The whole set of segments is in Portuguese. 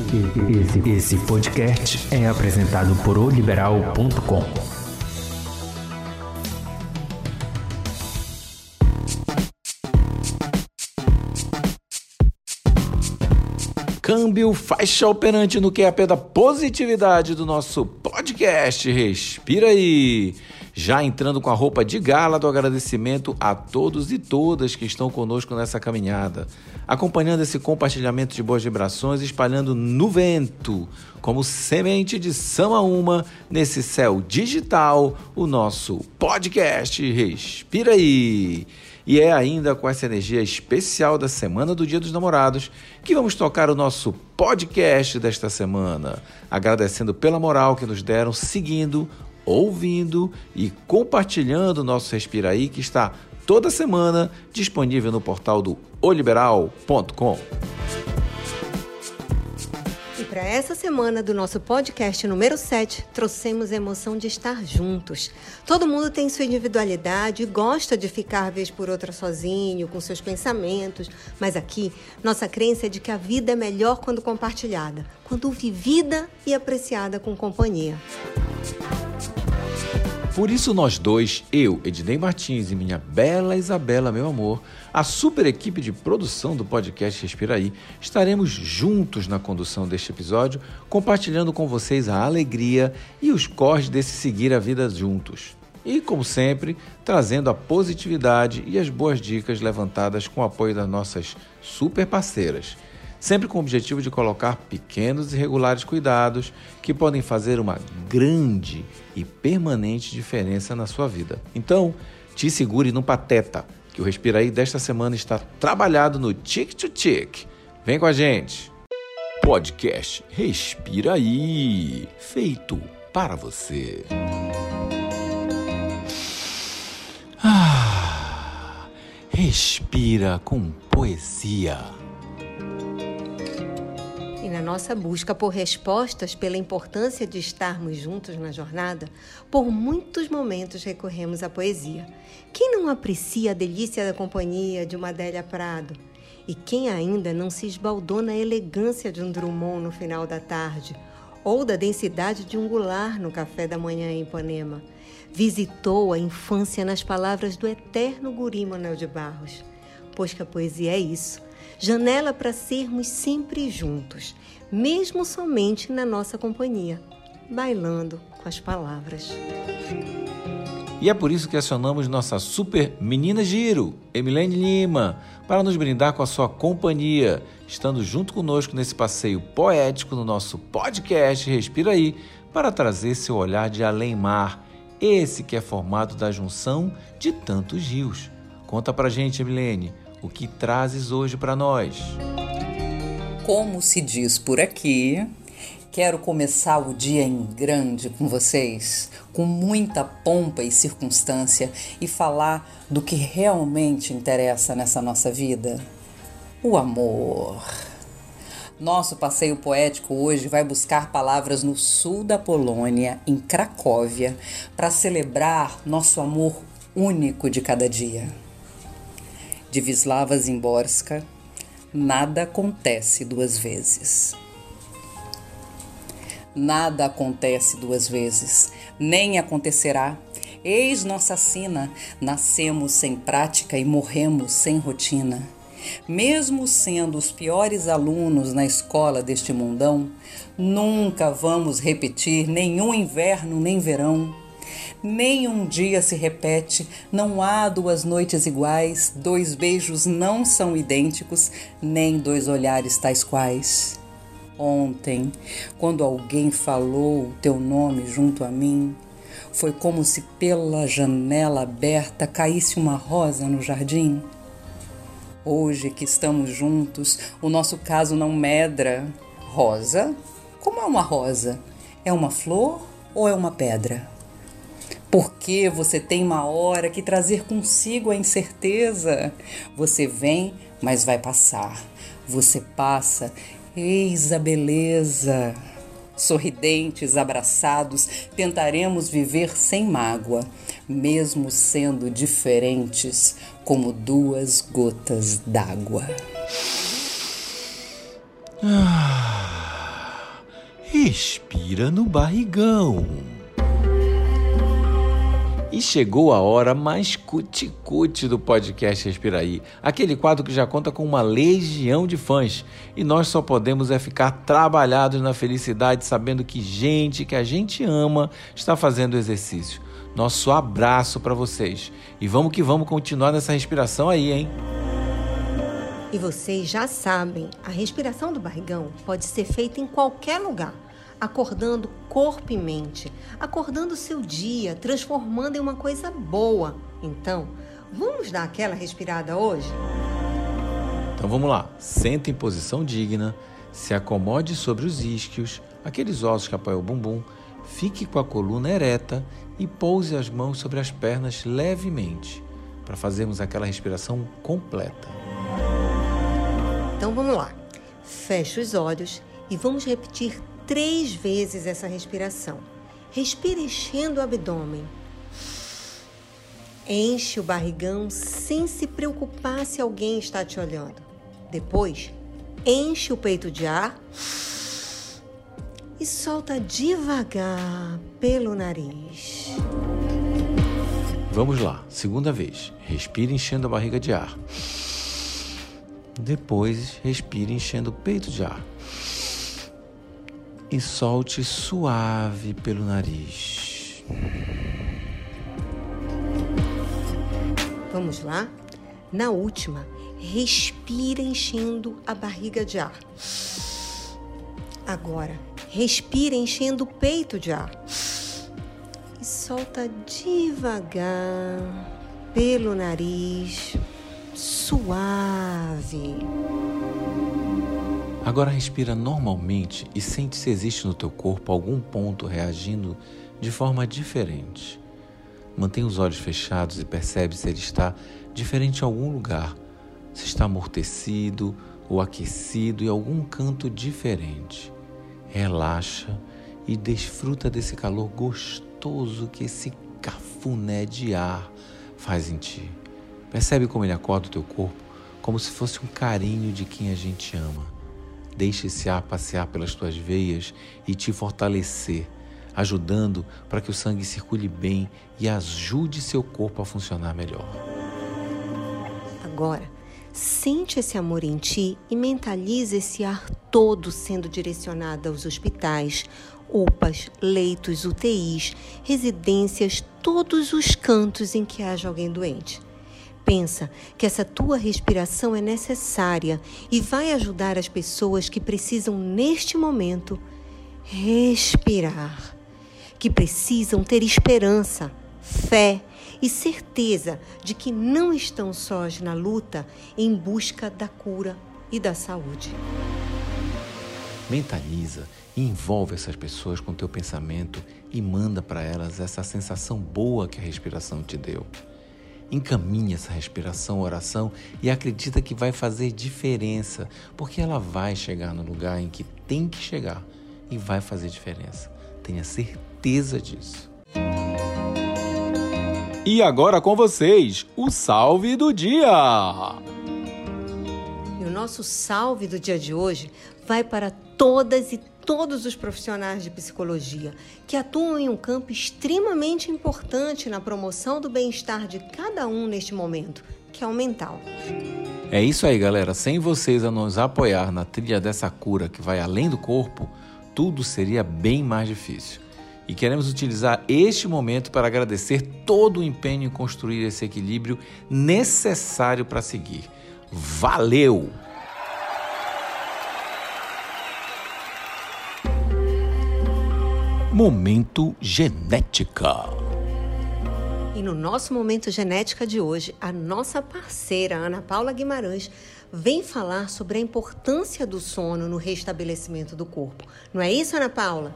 Esse, esse podcast é apresentado por oliberal.com. Câmbio faixa operante no QAP da positividade do nosso podcast. Respira aí. Já entrando com a roupa de gala do agradecimento a todos e todas que estão conosco nessa caminhada, acompanhando esse compartilhamento de boas vibrações, espalhando no vento, como semente de Sama Uma, nesse céu digital, o nosso podcast Respira aí. E é ainda com essa energia especial da Semana do Dia dos Namorados que vamos tocar o nosso podcast desta semana, agradecendo pela moral que nos deram, seguindo, ouvindo e compartilhando o nosso Respiraí, que está toda semana disponível no portal do oliberal.com. Para essa semana do nosso podcast número 7, trouxemos a emoção de estar juntos. Todo mundo tem sua individualidade e gosta de ficar vez por outra sozinho, com seus pensamentos, mas aqui nossa crença é de que a vida é melhor quando compartilhada, quando vivida e apreciada com companhia. Por isso nós dois, eu, Ednei Martins e minha bela Isabela, meu amor, a super equipe de produção do podcast Respiraí, estaremos juntos na condução deste episódio, compartilhando com vocês a alegria e os corres desse seguir a vida juntos. E, como sempre, trazendo a positividade e as boas dicas levantadas com o apoio das nossas super parceiras sempre com o objetivo de colocar pequenos e regulares cuidados que podem fazer uma grande e permanente diferença na sua vida. Então, te segure no pateta, que o Respiraí desta semana está trabalhado no Tic to Tic. Vem com a gente! Podcast Respira aí, feito para você. Ah, respira com poesia. Na nossa busca por respostas pela importância de estarmos juntos na jornada, por muitos momentos recorremos à poesia. Quem não aprecia a delícia da companhia de uma Adélia Prado? E quem ainda não se esbaldou na elegância de um Drummond no final da tarde? Ou da densidade de um Goulart no café da manhã em Ipanema? Visitou a infância nas palavras do eterno guri Manuel de Barros? Pois que a poesia é isso janela para sermos sempre juntos, mesmo somente na nossa companhia, bailando com as palavras. E é por isso que acionamos nossa super menina Giro, Emilene Lima, para nos brindar com a sua companhia, estando junto conosco nesse passeio poético no nosso podcast Respira Aí, para trazer seu olhar de além-mar, esse que é formado da junção de tantos rios. Conta pra gente, Emilene, o que trazes hoje para nós? Como se diz por aqui, quero começar o dia em grande com vocês, com muita pompa e circunstância e falar do que realmente interessa nessa nossa vida: o amor. Nosso passeio poético hoje vai buscar palavras no sul da Polônia, em Cracóvia, para celebrar nosso amor único de cada dia de Wisława Zimborska, nada acontece duas vezes. Nada acontece duas vezes, nem acontecerá. Eis nossa sina, nascemos sem prática e morremos sem rotina. Mesmo sendo os piores alunos na escola deste mundão, nunca vamos repetir nenhum inverno nem verão nem um dia se repete, não há duas noites iguais, dois beijos não são idênticos, nem dois olhares tais quais. Ontem, quando alguém falou teu nome junto a mim, foi como se pela janela aberta caísse uma rosa no jardim. Hoje que estamos juntos, o nosso caso não medra. Rosa? Como é uma rosa? É uma flor ou é uma pedra? Porque você tem uma hora que trazer consigo a incerteza. Você vem, mas vai passar. Você passa, eis a beleza. Sorridentes, abraçados, tentaremos viver sem mágoa, mesmo sendo diferentes como duas gotas d'água. Ah. respira no barrigão. E chegou a hora mais cuticute do podcast Respiraí, aquele quadro que já conta com uma legião de fãs. E nós só podemos é ficar trabalhados na felicidade sabendo que gente que a gente ama está fazendo exercício. Nosso abraço para vocês. E vamos que vamos continuar nessa respiração aí, hein? E vocês já sabem, a respiração do barrigão pode ser feita em qualquer lugar acordando corpo e mente, acordando o seu dia, transformando em uma coisa boa. Então, vamos dar aquela respirada hoje? Então vamos lá. Senta em posição digna, se acomode sobre os isquios, aqueles ossos que apoiam o bumbum, fique com a coluna ereta e pouse as mãos sobre as pernas levemente, para fazermos aquela respiração completa. Então vamos lá. Feche os olhos e vamos repetir três vezes essa respiração. Respire enchendo o abdômen. Enche o barrigão sem se preocupar se alguém está te olhando. Depois, enche o peito de ar e solta devagar pelo nariz. Vamos lá, segunda vez. Respire enchendo a barriga de ar. Depois, respire enchendo o peito de ar e solte suave pelo nariz. Vamos lá? Na última, respira enchendo a barriga de ar. Agora, respira enchendo o peito de ar. E solta devagar pelo nariz, suave. Agora respira normalmente e sente se existe no teu corpo algum ponto reagindo de forma diferente. Mantenha os olhos fechados e percebe se ele está diferente em algum lugar, se está amortecido ou aquecido em algum canto diferente. Relaxa e desfruta desse calor gostoso que esse cafuné de ar faz em ti. Percebe como ele acorda o teu corpo, como se fosse um carinho de quem a gente ama. Deixe esse ar passear pelas tuas veias e te fortalecer, ajudando para que o sangue circule bem e ajude seu corpo a funcionar melhor. Agora, sente esse amor em ti e mentalize esse ar todo sendo direcionado aos hospitais, UPAs, leitos, UTIs, residências, todos os cantos em que haja alguém doente. Pensa que essa tua respiração é necessária e vai ajudar as pessoas que precisam, neste momento, respirar, que precisam ter esperança, fé e certeza de que não estão sós na luta em busca da cura e da saúde. Mentaliza e envolve essas pessoas com teu pensamento e manda para elas essa sensação boa que a respiração te deu. Encaminhe essa respiração, oração e acredita que vai fazer diferença, porque ela vai chegar no lugar em que tem que chegar e vai fazer diferença. Tenha certeza disso. E agora com vocês, o salve do dia. E o nosso salve do dia de hoje vai para todas e todos os profissionais de psicologia que atuam em um campo extremamente importante na promoção do bem-estar de cada um neste momento, que é o mental. É isso aí, galera. Sem vocês a nos apoiar na trilha dessa cura que vai além do corpo, tudo seria bem mais difícil. E queremos utilizar este momento para agradecer todo o empenho em construir esse equilíbrio necessário para seguir. Valeu! Momento Genética. E no nosso Momento Genética de hoje, a nossa parceira Ana Paula Guimarães vem falar sobre a importância do sono no restabelecimento do corpo. Não é isso, Ana Paula?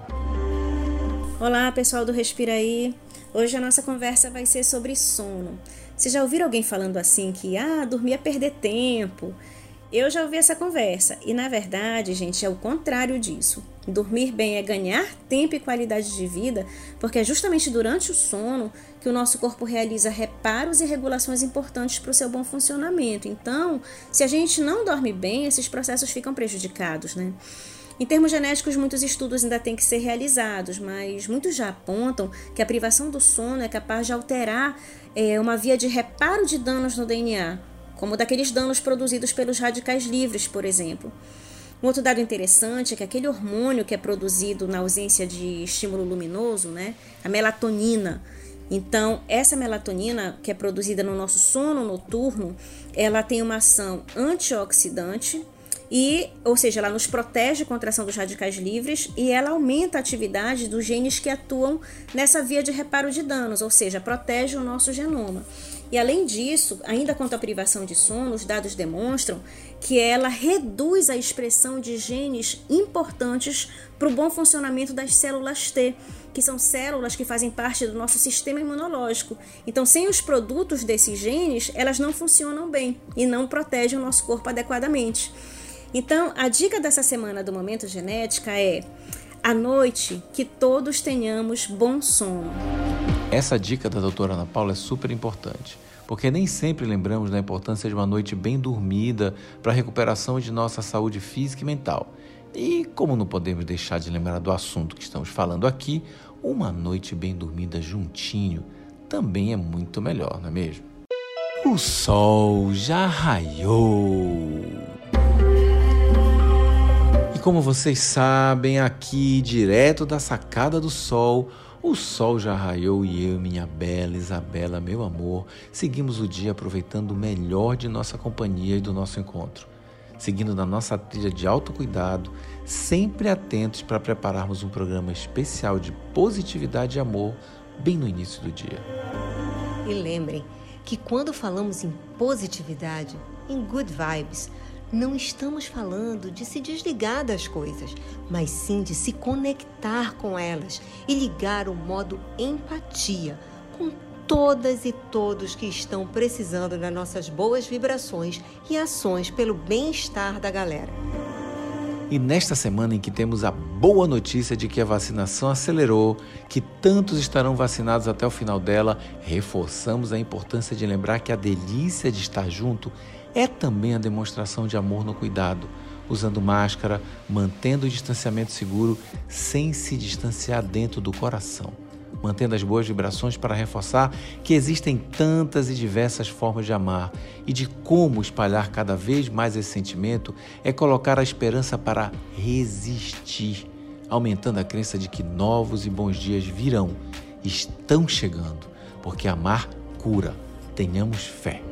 Olá, pessoal do Respira aí. Hoje a nossa conversa vai ser sobre sono. Vocês já ouviram alguém falando assim que ah, dormir é perder tempo? Eu já ouvi essa conversa e na verdade, gente, é o contrário disso. Dormir bem é ganhar tempo e qualidade de vida, porque é justamente durante o sono que o nosso corpo realiza reparos e regulações importantes para o seu bom funcionamento. Então, se a gente não dorme bem, esses processos ficam prejudicados, né? Em termos genéticos, muitos estudos ainda têm que ser realizados, mas muitos já apontam que a privação do sono é capaz de alterar é, uma via de reparo de danos no DNA, como daqueles danos produzidos pelos radicais livres, por exemplo. Um outro dado interessante é que aquele hormônio que é produzido na ausência de estímulo luminoso, né, a melatonina, então, essa melatonina que é produzida no nosso sono noturno, ela tem uma ação antioxidante e, ou seja, ela nos protege contra a ação dos radicais livres e ela aumenta a atividade dos genes que atuam nessa via de reparo de danos, ou seja, protege o nosso genoma. E além disso, ainda quanto à privação de sono, os dados demonstram que ela reduz a expressão de genes importantes para o bom funcionamento das células T, que são células que fazem parte do nosso sistema imunológico. Então, sem os produtos desses genes, elas não funcionam bem e não protegem o nosso corpo adequadamente. Então, a dica dessa semana do Momento Genética é: à noite, que todos tenhamos bom sono. Essa dica da doutora Ana Paula é super importante, porque nem sempre lembramos da importância de uma noite bem dormida para a recuperação de nossa saúde física e mental. E como não podemos deixar de lembrar do assunto que estamos falando aqui, uma noite bem dormida juntinho também é muito melhor, não é mesmo? O sol já raiou como vocês sabem, aqui, direto da sacada do sol, o sol já raiou e eu, minha bela Isabela, meu amor, seguimos o dia aproveitando o melhor de nossa companhia e do nosso encontro. Seguindo na nossa trilha de autocuidado, sempre atentos para prepararmos um programa especial de positividade e amor bem no início do dia. E lembrem que quando falamos em positividade, em good vibes, não estamos falando de se desligar das coisas, mas sim de se conectar com elas e ligar o modo empatia com todas e todos que estão precisando das nossas boas vibrações e ações pelo bem-estar da galera. E nesta semana em que temos a boa notícia de que a vacinação acelerou, que tantos estarão vacinados até o final dela, reforçamos a importância de lembrar que a delícia de estar junto é também a demonstração de amor no cuidado, usando máscara, mantendo o distanciamento seguro sem se distanciar dentro do coração, mantendo as boas vibrações para reforçar que existem tantas e diversas formas de amar e de como espalhar cada vez mais esse sentimento é colocar a esperança para resistir, aumentando a crença de que novos e bons dias virão, estão chegando, porque amar cura. Tenhamos fé.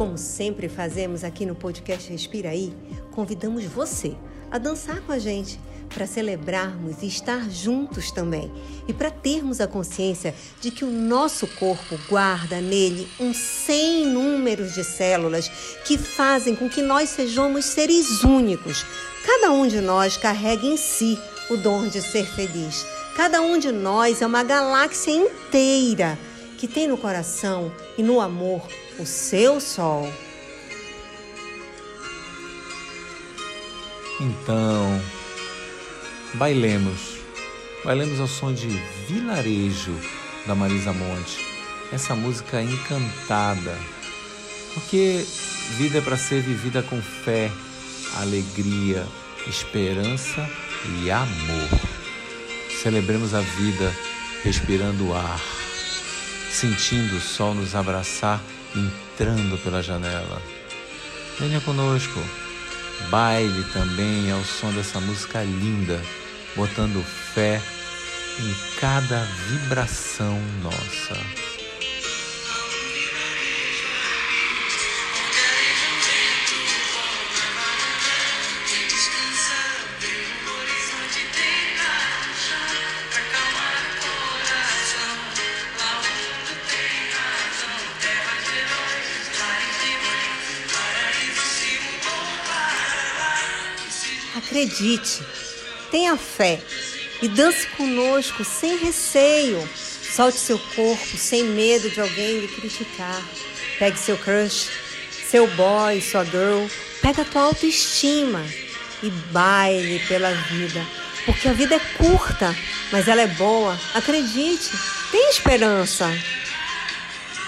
Como sempre fazemos aqui no podcast Respira Aí, convidamos você a dançar com a gente para celebrarmos e estar juntos também e para termos a consciência de que o nosso corpo guarda nele um sem números de células que fazem com que nós sejamos seres únicos. Cada um de nós carrega em si o dom de ser feliz. Cada um de nós é uma galáxia inteira que tem no coração e no amor o seu sol. Então, bailemos. Bailemos ao som de Vilarejo da Marisa Monte. Essa música encantada. Porque vida é para ser vivida com fé, alegria, esperança e amor. Celebremos a vida respirando o ar, sentindo o sol nos abraçar entrando pela janela. Venha conosco, baile também ao som dessa música linda, botando fé em cada vibração nossa. Acredite, tenha fé e dance conosco sem receio. Solte seu corpo sem medo de alguém lhe criticar. Pegue seu crush, seu boy, sua girl. Pega a tua autoestima e baile pela vida. Porque a vida é curta, mas ela é boa. Acredite, tem esperança.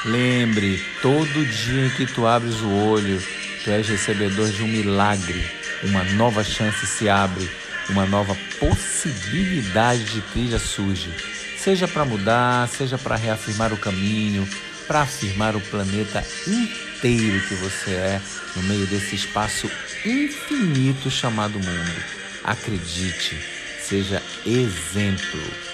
Lembre, todo dia em que tu abres o olho, Tu és recebedor de um milagre. Uma nova chance se abre, uma nova possibilidade de trilha surge. Seja para mudar, seja para reafirmar o caminho, para afirmar o planeta inteiro que você é no meio desse espaço infinito chamado mundo. Acredite, seja exemplo.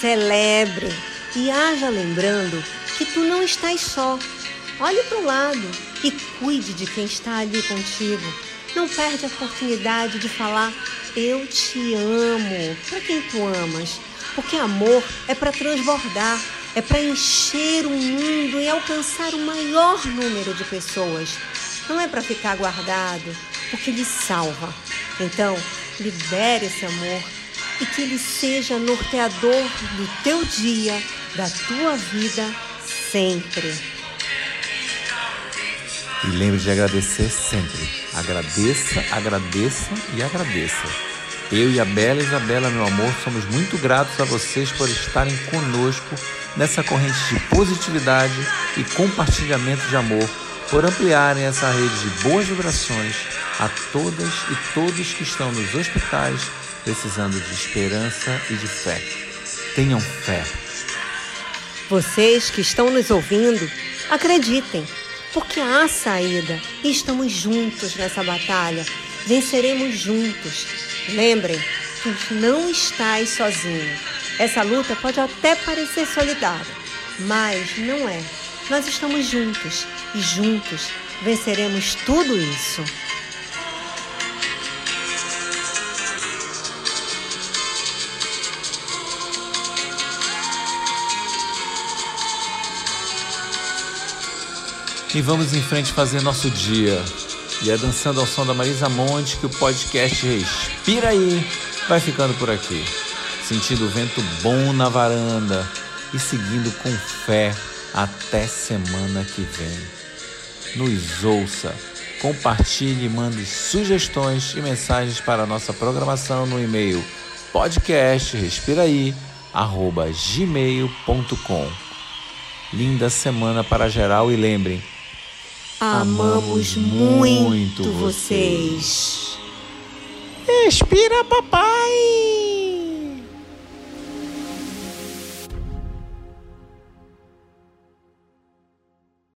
Celebre e haja lembrando que tu não estás só. Olhe para o lado e cuide de quem está ali contigo. Não perde a oportunidade de falar eu te amo para quem tu amas, porque amor é para transbordar, é para encher o mundo e alcançar o maior número de pessoas. Não é para ficar guardado, porque ele salva. Então, libere esse amor e que ele seja norteador do teu dia, da tua vida sempre. E lembre de agradecer sempre. Agradeça, agradeça e agradeça. Eu e a Bela Isabela, meu amor, somos muito gratos a vocês por estarem conosco nessa corrente de positividade e compartilhamento de amor, por ampliarem essa rede de boas vibrações a todas e todos que estão nos hospitais precisando de esperança e de fé. Tenham fé. Vocês que estão nos ouvindo, acreditem, porque há saída e estamos juntos nessa batalha. Venceremos juntos. Lembrem, tu não estás sozinho. Essa luta pode até parecer solidária, mas não é. Nós estamos juntos e juntos venceremos tudo isso. E vamos em frente fazer nosso dia. E é dançando ao som da Marisa Monte que o podcast Respira aí vai ficando por aqui. Sentindo o vento bom na varanda e seguindo com fé até semana que vem. Nos ouça, compartilhe e mande sugestões e mensagens para a nossa programação no e-mail podcastrespiraí@gmail.com. Linda semana para geral e lembrem, Amamos muito vocês. Respira, papai!